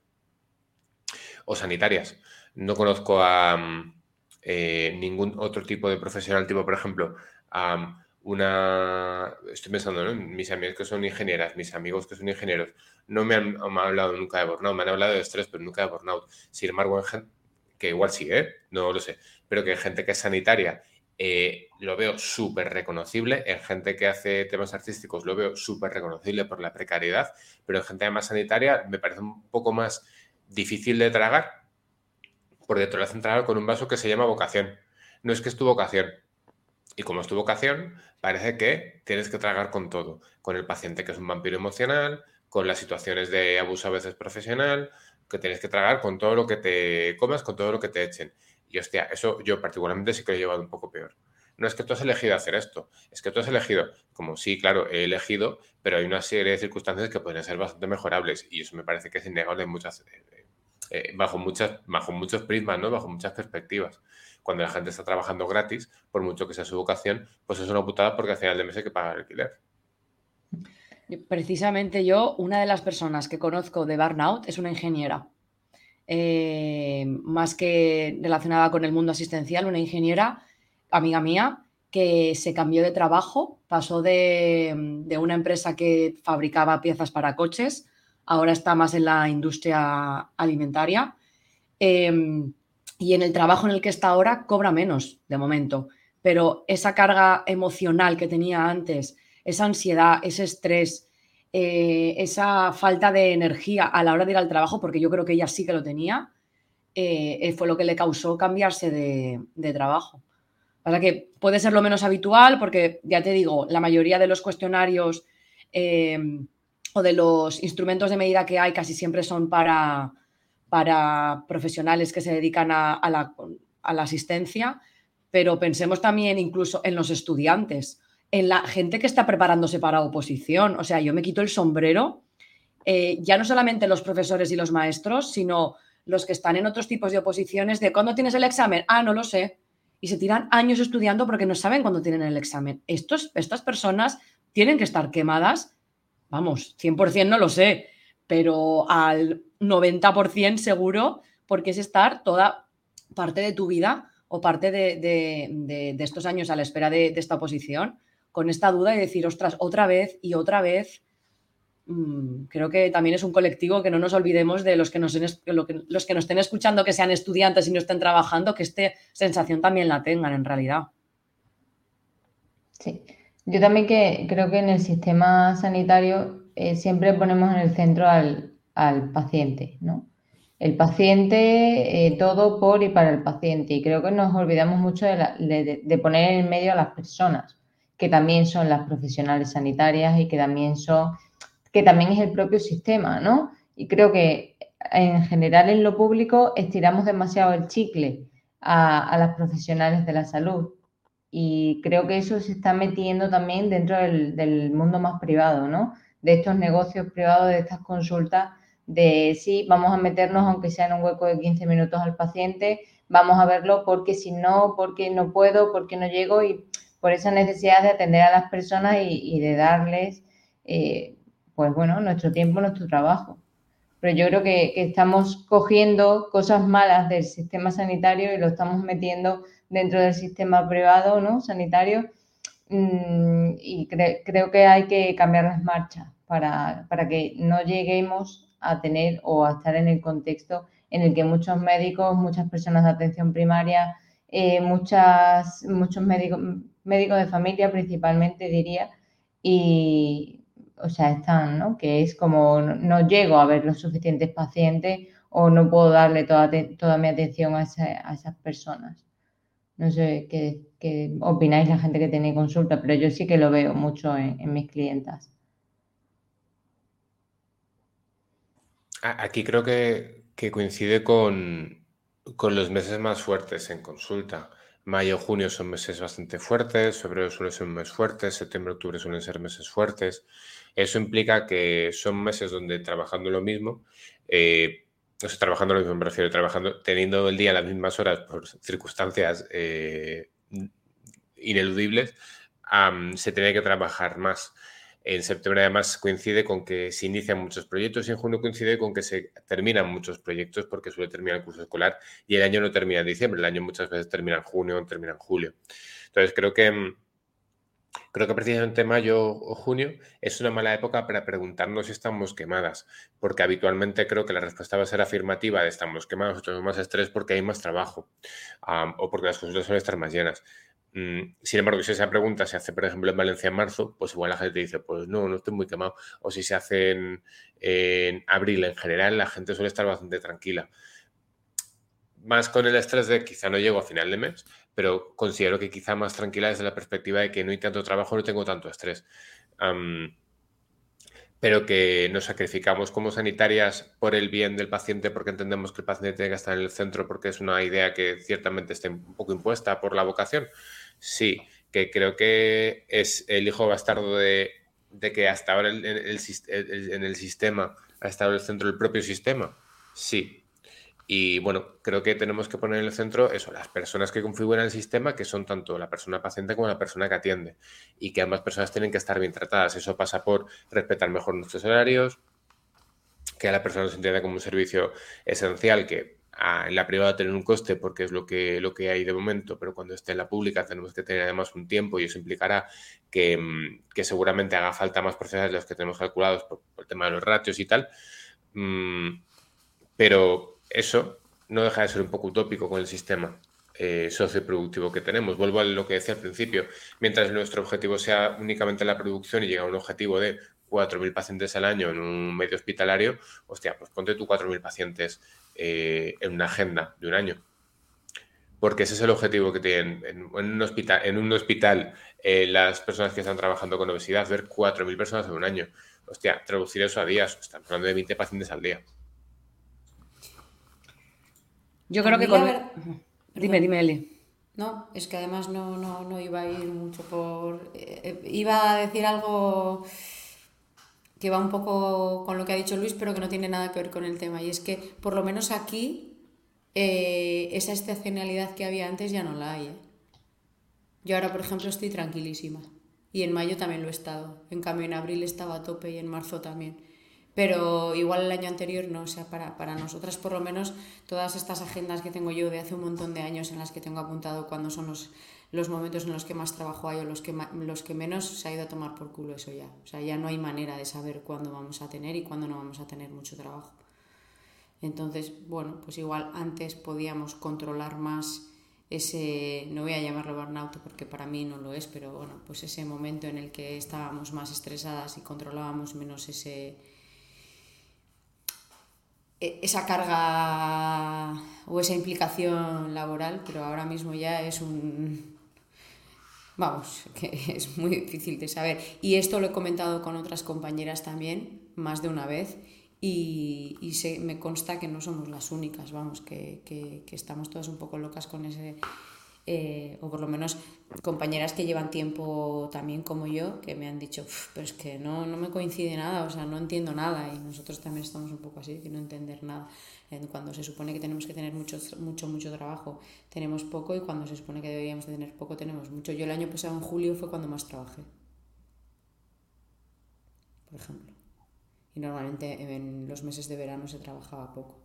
o sanitarias. No conozco a mm, eh, ningún otro tipo de profesional, tipo, por ejemplo, a una... Estoy pensando en mis amigos que son ingenieras, mis amigos que son ingenieros, no me han, hablado nunca de burnout, me han hablado de estrés, pero nunca de burnout. Sin embargo, que igual sí, ¿eh? no lo sé, pero que gente que es sanitaria eh, lo veo súper reconocible, en gente que hace temas artísticos lo veo súper reconocible por la precariedad, pero en gente más sanitaria me parece un poco más difícil de tragar porque te lo hacen tragar con un vaso que se llama vocación. No es que es tu vocación, y como es tu vocación, parece que tienes que tragar con todo, con el paciente que es un vampiro emocional, con las situaciones de abuso a veces profesional, que tienes que tragar con todo lo que te comas, con todo lo que te echen. Y hostia, eso yo particularmente sí que lo he llevado un poco peor. No es que tú has elegido hacer esto, es que tú has elegido, como sí, claro, he elegido, pero hay una serie de circunstancias que podrían ser bastante mejorables y eso me parece que es innegable muchas, eh, eh, bajo, muchas, bajo muchos prismas, ¿no? bajo muchas perspectivas cuando la gente está trabajando gratis, por mucho que sea su vocación, pues es una putada porque al final del mes hay que pagar alquiler. Precisamente yo, una de las personas que conozco de Burnout es una ingeniera. Eh, más que relacionada con el mundo asistencial, una ingeniera, amiga mía, que se cambió de trabajo, pasó de, una empresa que fabricaba piezas para coches, ahora está más en la industria alimentaria. Em, y en el trabajo en el que está ahora cobra menos de momento, pero esa carga emocional que tenía antes, esa ansiedad, ese estrés, eh, esa falta de energía a la hora de ir al trabajo, porque yo creo que ella sí que lo tenía, eh, eh, fue lo que le causó cambiarse de, trabajo. Para que puede ser lo menos habitual, porque ya te digo, la mayoría de los cuestionarios o de los instrumentos de medida que hay casi siempre son para para profesionales que se dedican a, la, asistencia, pero pensemos también incluso en los estudiantes, en la gente que está preparándose para oposición. O sea, yo me quito el sombrero, eh, ya no solamente los profesores y los maestros, sino los que están en otros tipos de oposiciones de ¿cuándo tienes el examen? Ah, no lo sé. y se tiran años estudiando porque no saben cuándo tienen el examen. Estos, estas personas tienen que estar quemadas, vamos, 100% no lo sé, pero al 90% seguro, porque es estar toda parte de tu vida o parte de, estos años a la espera de, esta oposición con esta duda y decir, ostras, otra vez y otra vez. Mm, creo que también es un colectivo que no nos olvidemos de los que nos, los que nos estén escuchando, que sean estudiantes y no estén trabajando, que esta sensación también la tengan en realidad. Sí, yo también que creo que en el sistema sanitario eh, siempre ponemos en el centro al, al paciente, ¿no? el paciente, eh, todo por y para el paciente. Y creo que nos olvidamos mucho de, poner en medio a las personas, que también son las profesionales sanitarias y que también son, que también es el propio sistema, ¿no? Y creo que en general en lo público estiramos demasiado el chicle a, las profesionales de la salud. Y creo que eso se está metiendo también dentro del, del mundo más privado, ¿no? De estos negocios privados, de estas consultas de sí, vamos a meternos aunque sea en un hueco de 15 minutos al paciente, vamos a verlo porque si no, porque no puedo, porque no llego y por esa necesidad de atender a las personas y, de darles, eh, pues bueno, nuestro tiempo, nuestro trabajo. Pero yo creo que, estamos cogiendo cosas malas del sistema sanitario y lo estamos metiendo dentro del sistema privado, ¿no? Sanitario. Mm, y creo que hay que cambiar las marchas para, para que no lleguemos a tener o a estar en el contexto en el que muchos médicos, muchas personas de atención primaria, eh, muchas, muchos médicos, médicos de familia principalmente diría, y o sea, están, ¿no? Que es como no, llego a ver los suficientes pacientes o no puedo darle toda, toda mi atención a, esas personas. No sé qué, opináis la gente que tiene consulta, pero yo sí que lo veo mucho en mis clientas. Aquí creo que, coincide con, los meses más fuertes en consulta. Mayo, junio son meses bastante fuertes, febrero suele ser un mes fuerte, septiembre, octubre suelen ser meses fuertes. Eso implica que son meses donde trabajando lo mismo, eh, sé, trabajando lo mismo, me refiero, trabajando, teniendo el día las mismas horas por circunstancias eh, ineludibles, se tiene que trabajar más. En septiembre además coincide con que se inician muchos proyectos y en junio coincide con que se terminan muchos proyectos porque suele terminar el curso escolar y el año no termina en diciembre, el año muchas veces termina en junio o termina en julio. Entonces creo que, creo que precisamente mayo o junio es una mala época para preguntarnos si estamos quemadas, porque habitualmente creo que la respuesta va a ser afirmativa de estamos quemados tenemos más estrés porque hay más trabajo o porque las consultas suelen estar más llenas. Mm, sin embargo, si esa pregunta se hace, por ejemplo, en Valencia en marzo, pues igual la gente dice, pues no, no estoy muy quemado. O si se hace en, abril en general, la gente suele estar bastante tranquila. Más con el estrés de quizá no llego a final de mes, pero considero que quizá más tranquila desde la perspectiva de que no hay tanto trabajo, no tengo tanto estrés. pero que nos sacrificamos como sanitarias por el bien del paciente, porque entendemos que el paciente tiene que estar en el centro, porque es una idea que ciertamente está un poco impuesta por la vocación. Sí, que creo que es el hijo bastardo de, que hasta ahora en el, sistema ha estado en el centro del propio sistema. Sí. Y bueno, creo que tenemos que poner en el centro eso, las personas que configuran el sistema, que son tanto la persona paciente como la persona que atiende. Y que ambas personas tienen que estar bien tratadas. Eso pasa por respetar mejor nuestros horarios, que a la persona se entienda como un servicio esencial, que en la privada tener un coste porque es lo que, lo que hay de momento, pero cuando esté en la pública tenemos que tener además un tiempo y eso implicará que, mm, que seguramente haga falta más profesionales de los que tenemos calculados por, el tema de los ratios y tal. Mm, pero eso no deja de ser un poco utópico con el sistema eh, socioproductivo que tenemos. Vuelvo a lo que decía al principio. Mientras nuestro objetivo sea únicamente la producción y llega a un objetivo de 4.000 pacientes al año en un medio hospitalario, hostia, pues ponte tú 4.000 pacientes eh, en una agenda de un año. Porque ese es el objetivo que tienen en, un hospital, en un hospital eh, las personas que están trabajando con obesidad, ver 4.000 personas en un año. Hostia, traducir eso a días, están hablando de 20 pacientes al día. Yo creo que con... Dime, dime, Eli. No, es que además no, no, iba a ir mucho por... Eh, iba a decir algo que va un poco con lo que ha dicho Luis, pero que no tiene nada que ver con el tema. Y es que, por lo menos aquí, eh, esa estacionalidad que había antes ya no la hay. ¿eh? Yo ahora, por ejemplo, estoy tranquilísima. Y en mayo también lo he estado. En cambio, en abril estaba a tope y en marzo también. Pero igual el año anterior no, o sea, para, para nosotras por lo menos todas estas agendas que tengo yo de hace un montón de años en las que tengo apuntado cuando son los, los momentos en los que más trabajo hay o los que, los que menos, se ha ido a tomar por culo eso ya. O sea, ya no hay manera de saber cuándo vamos a tener y cuándo no vamos a tener mucho trabajo. Entonces, bueno, pues igual antes podíamos controlar más ese, no voy a llamarlo burnout porque para mí no lo es, pero bueno, pues ese momento en el que estábamos más estresadas y controlábamos menos ese e, esa carga o esa implicación laboral, pero ahora mismo ya es un vamos, que es muy difícil de saber. Y esto lo he comentado con otras compañeras también, más de una vez, y, y se, me consta que no somos las únicas, vamos, que, que, que estamos todas un poco locas con ese, eh, o por lo menos compañeras que llevan tiempo también como yo, que me han dicho, pero es que no, no me coincide nada, o sea, no entiendo nada, y nosotros también estamos un poco así, de no entender nada. Cuando se supone que tenemos que tener mucho, mucho, mucho trabajo, tenemos poco, y cuando se supone que deberíamos de tener poco, tenemos mucho. Yo el año pasado, en julio, fue cuando más trabajé, por ejemplo. Y normalmente en los meses de verano se trabajaba poco.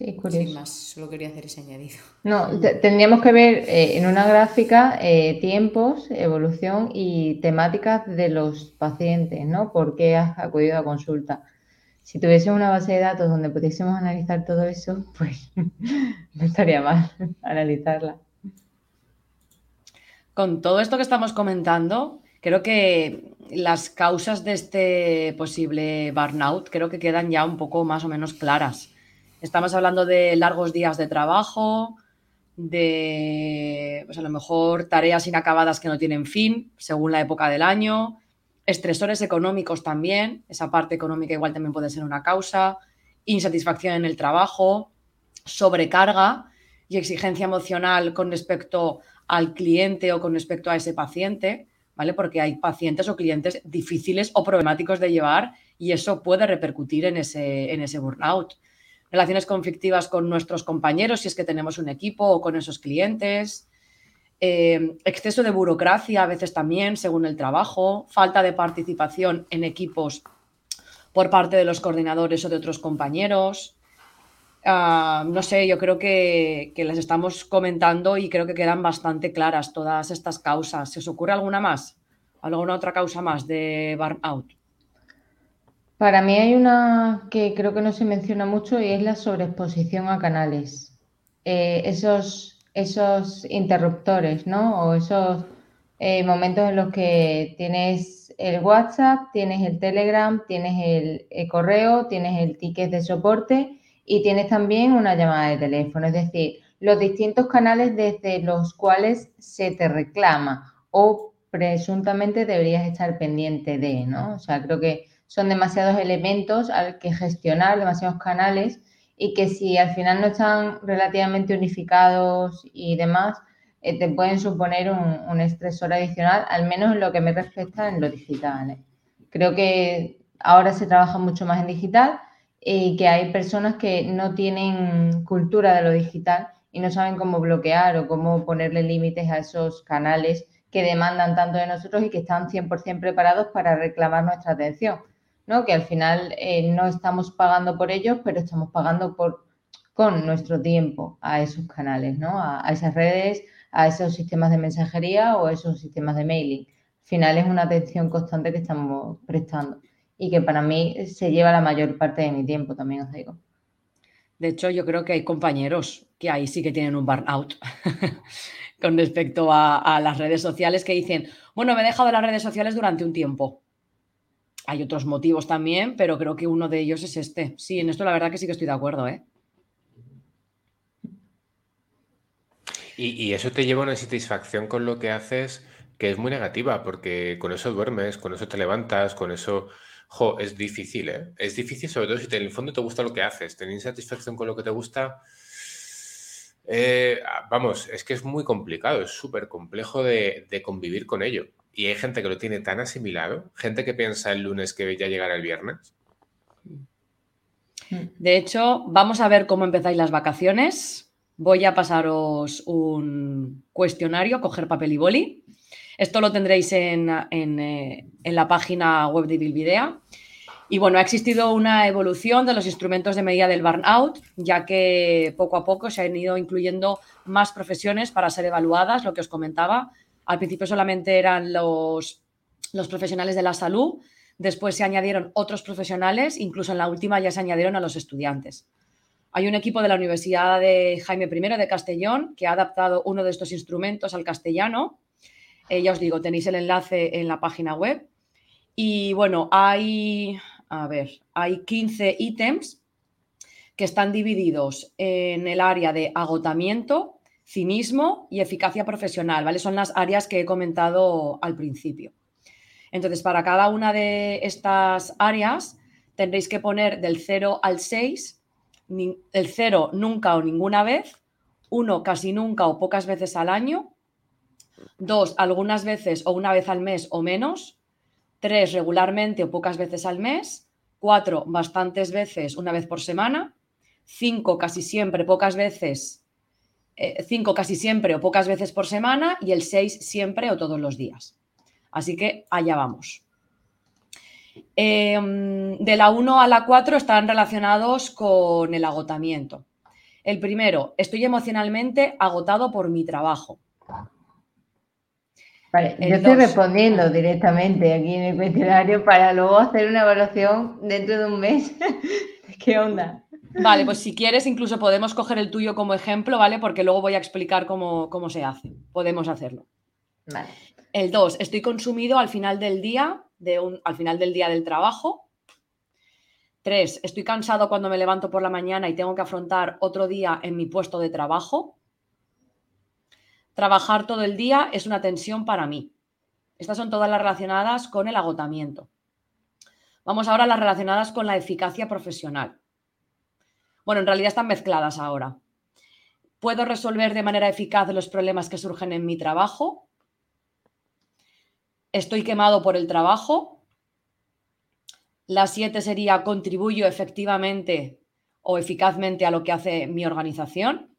Sí, curioso. Sin más, solo quería hacer ese añadido. No, tendríamos que ver eh, en una gráfica eh, tiempos, evolución y temáticas de los pacientes, ¿no? ¿Por qué has acudido a consulta? Si tuviese una base de datos donde pudiésemos analizar todo eso, pues no estaría mal analizarla. Con todo esto que estamos comentando, creo que las causas de este posible burnout creo que quedan ya un poco más o menos claras. Estamos hablando de largos días de trabajo, de pues a lo mejor tareas inacabadas que no tienen fin, según la época del año, estresores económicos también, esa parte económica igual también puede ser una causa, insatisfacción en el trabajo, sobrecarga y exigencia emocional con respecto al cliente o con respecto a ese paciente. ¿vale? Porque hay pacientes o clientes difíciles o problemáticos de llevar y eso puede repercutir en ese, en ese burnout. Relaciones conflictivas con nuestros compañeros, si es que tenemos un equipo o con esos clientes. Eh, exceso de burocracia a veces también, según el trabajo. Falta de participación en equipos por parte de los coordinadores o de otros compañeros. Ah, no sé, yo creo que, las estamos comentando y creo que quedan bastante claras todas estas causas. ¿Se os ocurre alguna más? ¿Alguna otra causa más de burnout? Para mí hay una que creo que no se menciona mucho y es la sobreexposición a canales. Eh, esos, esos interruptores, ¿no? O esos eh, momentos en los que tienes el WhatsApp, tienes el Telegram, tienes el correo, tienes el ticket de soporte y tienes también una llamada de teléfono, es decir, los distintos canales desde los cuales se te reclama o presuntamente deberías estar pendiente de, ¿no? O sea, creo que son demasiados elementos al que gestionar, demasiados canales y que si al final no están relativamente unificados y demás, eh, te pueden suponer un, un, estresor adicional, al menos en lo que me respecta en lo digital. ¿eh? Creo que ahora se trabaja mucho más en digital y que hay personas que no tienen cultura de lo digital y no saben cómo bloquear o cómo ponerle límites a esos canales que demandan tanto de nosotros y que están 100% preparados para reclamar nuestra atención, ¿no? Que al final eh, no estamos pagando por ellos, pero estamos pagando por, con nuestro tiempo a esos canales, ¿no? A, a esas redes, a esos sistemas de mensajería o esos sistemas de mailing. Al final es una atención constante que estamos prestando y que para mí se lleva la mayor parte de mi tiempo, también os digo. De hecho, yo creo que hay compañeros que ahí sí que tienen un burnout con respecto a, las redes sociales que dicen, bueno, me he dejado de las redes sociales durante un tiempo. Hay otros motivos también, pero creo que uno de ellos es este. Sí, en esto la verdad que sí que estoy de acuerdo, ¿eh? Y, eso te lleva a una satisfacción con lo que haces que es muy negativa, porque con eso duermes, con eso te levantas, con eso Jo, es difícil, ¿eh? Es difícil, sobre todo si en el fondo te gusta lo que haces, tener satisfacción con lo que te gusta. Eh, vamos, es que es muy complicado, es súper complejo de, convivir con ello. Y hay gente que lo tiene tan asimilado, gente que piensa el lunes que ya llegará el viernes. De hecho, vamos a ver cómo empezáis las vacaciones, voy a pasaros un cuestionario, coger papel y boli. Esto lo tendréis en, eh, la página web de Bilvidea. Y bueno, ha existido una evolución de los instrumentos de medida del burnout, ya que poco a poco se han ido incluyendo más profesiones para ser evaluadas, lo que os comentaba. Al principio solamente eran los, los profesionales de la salud, después se añadieron otros profesionales, incluso en la última ya se añadieron a los estudiantes. Hay un equipo de la Universidad de Jaime I de Castellón que ha adaptado uno de estos instrumentos al castellano. Eh, ya os digo, tenéis el enlace en la página web. Y bueno, hay, a ver, hay 15 ítems que están divididos en el área de agotamiento, cinismo y eficacia profesional, ¿vale? Son las áreas que he comentado al principio. Entonces, para cada una de estas áreas tendréis que poner del 0 al 6, el 0 nunca o ninguna vez, 1 casi nunca o pocas veces al año, 2 algunas veces o una vez al mes o menos, 3 regularmente o pocas veces al mes, 4 bastantes veces una vez por semana, 5 casi siempre, pocas veces, 5 eh, casi siempre o pocas veces por semana y el 6 siempre o todos los días. Así que allá vamos. Em, de la 1 a la 4 están relacionados con el agotamiento. El primero, estoy emocionalmente agotado por mi trabajo. Vale, yo estoy respondiendo directamente aquí en el cuestionario para luego hacer una evaluación dentro de un mes. ¿Qué onda? Vale, pues si quieres, incluso podemos coger el tuyo como ejemplo, ¿vale? Porque luego voy a explicar cómo, cómo se hace. Podemos hacerlo. Vale. El 2, estoy consumido al final del día, de un, al final del día del trabajo. 3, estoy cansado cuando me levanto por la mañana y tengo que afrontar otro día en mi puesto de trabajo. Trabajar todo el día es una tensión para mí. Estas son todas las relacionadas con el agotamiento. Vamos ahora a las relacionadas con la eficacia profesional. Bueno, en realidad están mezcladas ahora. ¿Puedo resolver de manera eficaz los problemas que surgen en mi trabajo? Estoy quemado por el trabajo. La 7 sería contribuyo efectivamente o eficazmente a lo que hace mi organización.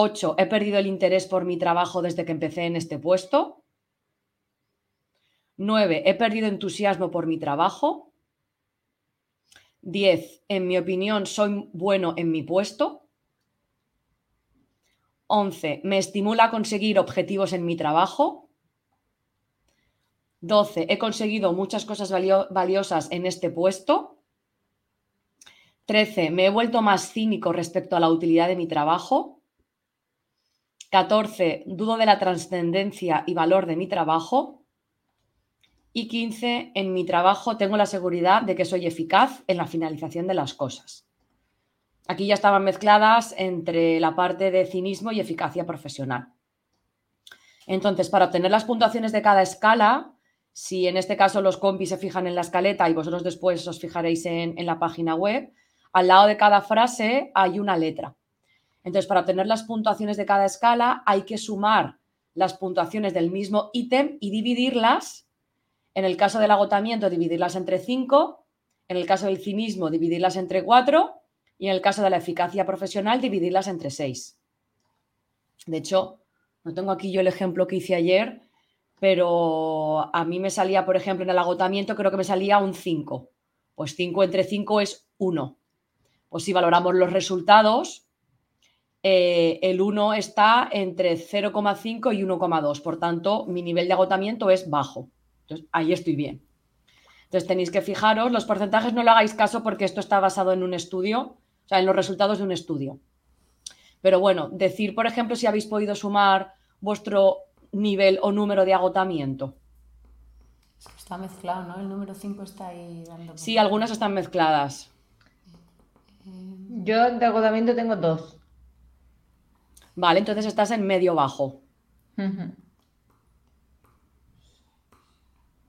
8. He perdido el interés por mi trabajo desde que empecé en este puesto. 9. He perdido entusiasmo por mi trabajo. 10. En mi opinión, soy bueno en mi puesto. 11. Me estimula a conseguir objetivos en mi trabajo. 12. He conseguido muchas cosas valiosas en este puesto. 13. Me he vuelto más cínico respecto a la utilidad de mi trabajo. 14. Dudo de la trascendencia y valor de mi trabajo. Y 15. En mi trabajo tengo la seguridad de que soy eficaz en la finalización de las cosas. Aquí ya estaban mezcladas entre la parte de cinismo y eficacia profesional. Entonces, para obtener las puntuaciones de cada escala, si en este caso los compis se fijan en la escaleta y vosotros después os fijaréis en, en la página web, al lado de cada frase hay una letra. Entonces, para obtener las puntuaciones de cada escala hay que sumar las puntuaciones del mismo ítem y dividirlas. En el caso del agotamiento, dividirlas entre 5. En el caso del cinismo, dividirlas entre 4. Y en el caso de la eficacia profesional, dividirlas entre 6. De hecho, no tengo aquí yo el ejemplo que hice ayer, pero a mí me salía, por ejemplo, en el agotamiento, creo que me salía un 5. Pues 5 entre 5 es 1. Pues si valoramos los resultados, eh, el 1 está entre 0,5 y 1,2. Por tanto, mi nivel de agotamiento es bajo. Entonces, ahí estoy bien. Entonces, tenéis que fijaros, los porcentajes no le hagáis caso porque esto está basado en un estudio, o sea, en los resultados de un estudio. Pero bueno, decir, por ejemplo, si habéis podido sumar vuestro nivel o número de agotamiento. Está mezclado, ¿no? El número 5 está ahí dando. Sí, algunas están mezcladas. Yo de agotamiento tengo dos. Vale, entonces estás en medio bajo. Yo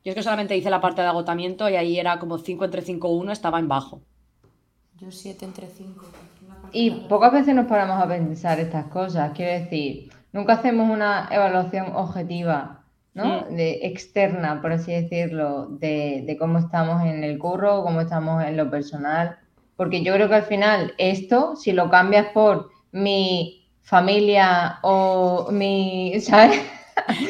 es que solamente hice la parte de agotamiento y ahí era como 5 entre 5, 1, estaba en bajo. Yo 7 entre 5. Y pocas veces nos paramos a pensar estas cosas. Quiero decir, nunca hacemos una evaluación objetiva, ¿no? De, externa, por así decirlo, de, de cómo estamos en el curro, cómo estamos en lo personal. Porque yo creo que al final esto, si lo cambias por mi familia o mi, ¿sabes?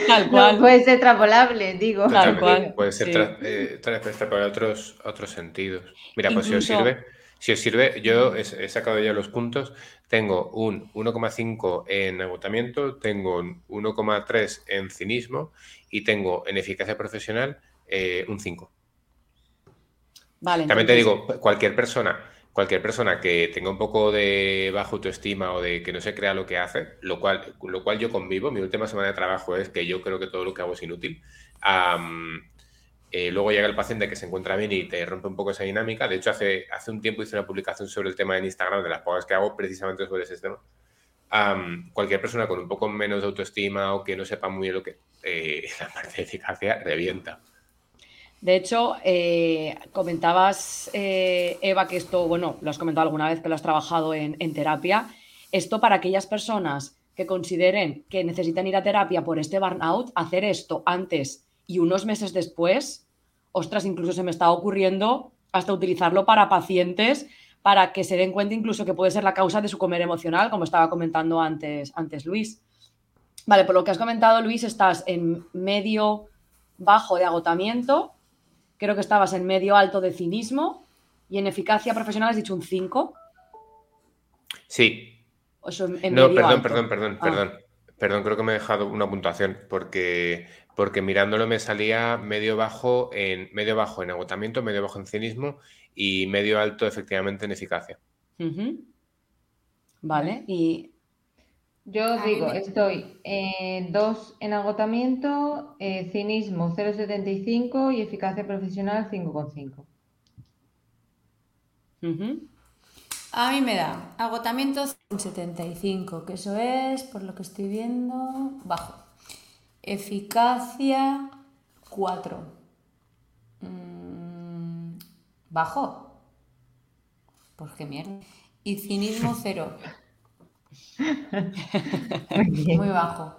Tal cual. No puede ser extrapolable, digo. Tal cual. Puede ser eh, extrapolable a otros, otros sentidos. Mira, pues si os sirve, si os sirve, yo he, sacado ya los puntos. Tengo un 1,5 en agotamiento, tengo un 1,3 en cinismo y tengo en eficacia profesional eh, un 5. Vale, También te digo, cualquier persona cualquier persona que tenga un poco de baja autoestima o de que no se crea lo que hace, lo cual, lo cual yo convivo, mi última semana de trabajo es que yo creo que todo lo que hago es inútil. Eh, luego llega el paciente que se encuentra bien y te rompe un poco esa dinámica. De hecho, hace, hace un tiempo hice una publicación sobre el tema en Instagram de las pocas que hago precisamente sobre ese tema. cualquier persona con un poco menos de autoestima o que no sepa muy bien lo que eh, la parte de eficacia revienta. De hecho, eh, comentabas, eh, Eva, que esto, bueno, lo has comentado alguna vez que lo has trabajado en, terapia. Esto para aquellas personas que consideren que necesitan ir a terapia por este burnout, hacer esto antes y unos meses después, ostras, incluso se me está ocurriendo hasta utilizarlo para pacientes para que se den cuenta incluso que puede ser la causa de su comer emocional, como estaba comentando antes, antes Luis. Vale, por lo que has comentado, Luis, estás en medio bajo de agotamiento creo que estabas en medio alto de cinismo y en eficacia profesional has dicho un 5. Sí. no, perdón, perdón, perdón, ah. perdón. Perdón, creo que me he dejado una puntuación porque, porque mirándolo me salía medio bajo en medio bajo en agotamiento, medio bajo en cinismo y medio alto efectivamente en eficacia. Vale, y yo digo, estoy 2 eh, en agotamiento, eh, cinismo 0,75 y eficacia profesional 5,5. A mí me da agotamiento 75, que eso es, por lo que estoy viendo, bajo. Eficacia 4. Mm, bajo. Pues qué mierda. Y cinismo 0. Muy, bajo.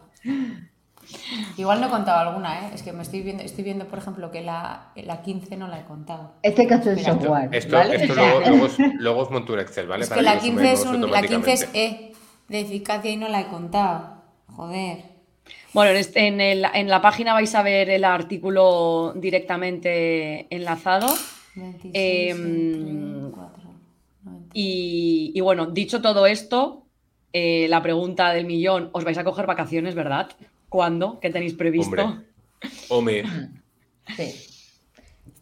Igual no he contado alguna, ¿eh? Es que me estoy viendo, estoy viendo, por ejemplo, que la, la 15 no la he contado. Este caso es software. Esto, esto luego, luego, os monto un Excel, ¿vale? Es que la 15, es la 15 es E de eficacia y no la he contado. Joder. Bueno, en, el, en, la página vais a ver el artículo directamente enlazado. 26, eh, y, y, bueno, dicho todo esto, eh, la pregunta del millón, ¿os vais a coger vacaciones, verdad? ¿Cuándo? ¿Qué tenéis previsto? Hombre. Sí.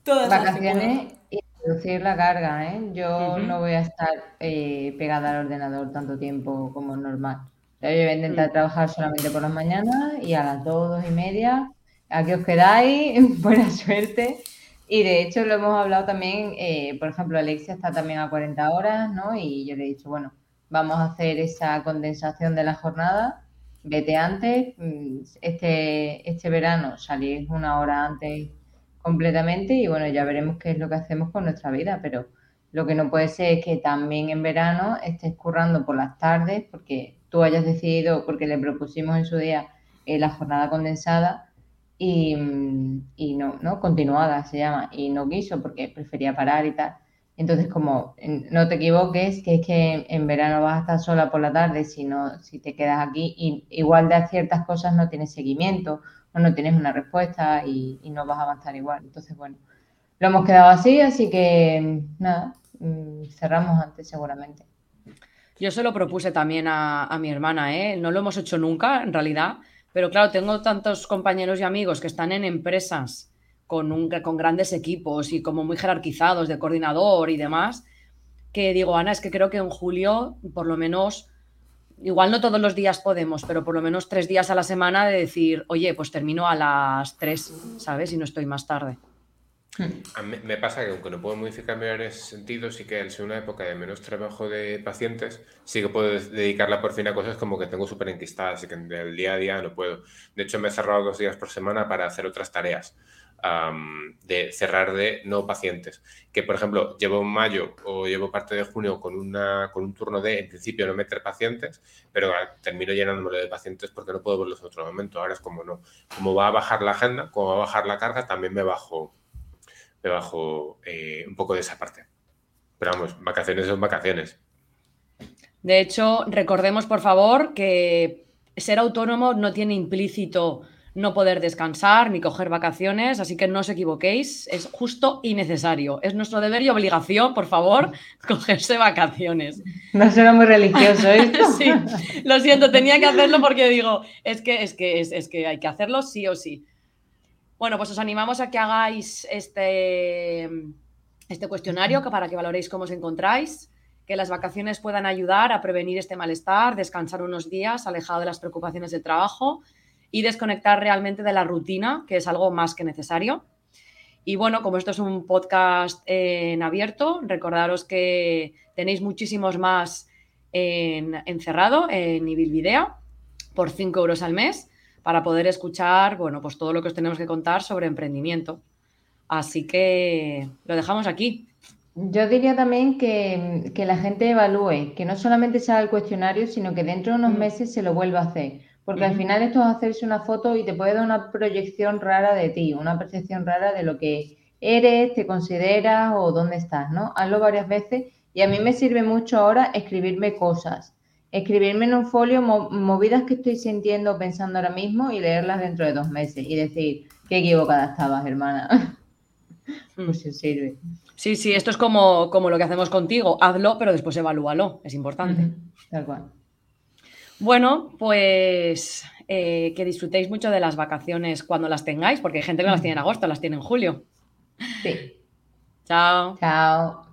Todas vacaciones y reducir la carga, ¿eh? Yo no voy a estar eh, pegada al ordenador tanto tiempo como normal. Yo voy a intentar mm. trabajar solamente por las mañanas y a las dos, dos y media. Aquí os quedáis, buena suerte. Y de hecho lo hemos hablado también, eh, por ejemplo, Alexia está también a 40 horas, ¿no? Y yo le he dicho, bueno, vamos a hacer esa condensación de la jornada. Vete antes, mm, este, este verano salís una hora antes completamente y bueno, ya veremos qué es lo que hacemos con nuestra vida, pero lo que no puede ser es que también en verano estés currando por las tardes porque tú hayas decidido, porque le propusimos en su día eh, la jornada condensada y, mm, y no, no, continuada se llama, y no quiso porque prefería parar y tal. Entonces, como no te equivoques, que es que en verano vas a estar sola por la tarde, si, si te quedas aquí, y igual de ciertas cosas no tienes seguimiento o no tienes una respuesta y, no vas a avanzar igual. Entonces, bueno, lo hemos quedado así, así que nada, mm, cerramos antes seguramente. Yo se lo propuse también a, a mi hermana, ¿eh? no lo hemos hecho nunca, en realidad, pero claro, tengo tantos compañeros y amigos que están en empresas con, un, con grandes equipos y como muy jerarquizados de coordinador y demás, que digo, Ana, es que creo que en julio, por lo menos, igual no todos los días podemos, pero por lo menos tres días a la semana de decir, oye, pues termino a las tres, ¿sabes? Y no estoy más tarde. A mí me pasa que aunque no puedo modificar en ese sentido, sí que al ser una época de menos trabajo de pacientes, sí que puedo dedicarla por fin a cosas como que tengo súper enquistadas y que del día a día no puedo. De hecho, me he cerrado dos días por semana para hacer otras tareas de cerrar de no pacientes. Que, por ejemplo, llevo mayo o llevo parte de junio con, una, con un turno de, en principio, no meter pacientes, pero termino llenándome de pacientes porque no puedo verlos en otro momento. Ahora es como no. Como va a bajar la agenda, como va a bajar la carga, también me bajo, me bajo eh, un poco de esa parte. Pero vamos, vacaciones son vacaciones. De hecho, recordemos, por favor, que ser autónomo no tiene implícito no poder descansar ni coger vacaciones, así que no os equivoquéis, es justo y necesario. Es nuestro deber y obligación, por favor, cogerse vacaciones. No será muy religioso esto. sí, lo siento, tenía que hacerlo porque digo, es que, es que, es, que hay que hacerlo sí o sí. Bueno, pues os animamos a que hagáis este, este cuestionario para que valoréis cómo os encontráis, que las vacaciones puedan ayudar a prevenir este malestar, descansar unos días alejado de las preocupaciones del trabajo y desconectar realmente de la rutina, que es algo más que necesario. Y bueno, como esto es un podcast en abierto, recordaros que tenéis muchísimos más en, encerrado en Ibilvidea por 5 euros al mes para poder escuchar, bueno, pues todo lo que os tenemos que contar sobre emprendimiento. Así que lo dejamos aquí. Yo diría también que, que la gente evalúe, que no solamente se haga el cuestionario, sino que dentro de unos mm. meses se lo vuelva a hacer porque al final esto es hacerse una foto y te puede dar una proyección rara de ti, una percepción rara de lo que eres, te consideras o dónde estás, ¿no? Hazlo varias veces y a mí me sirve mucho ahora escribirme cosas, escribirme en un folio movidas que estoy sintiendo, pensando ahora mismo y leerlas dentro de dos meses y decir, qué equivocada estabas, hermana. pues si sirve. Sí, sí, esto es como, como lo que hacemos contigo, hazlo, pero después evalúalo, es importante. Tal cual. Bueno, pues eh, que disfrutéis mucho de las vacaciones cuando las tengáis, porque hay gente que no las tiene en agosto, las tiene en julio. Sí. Chao. Chao.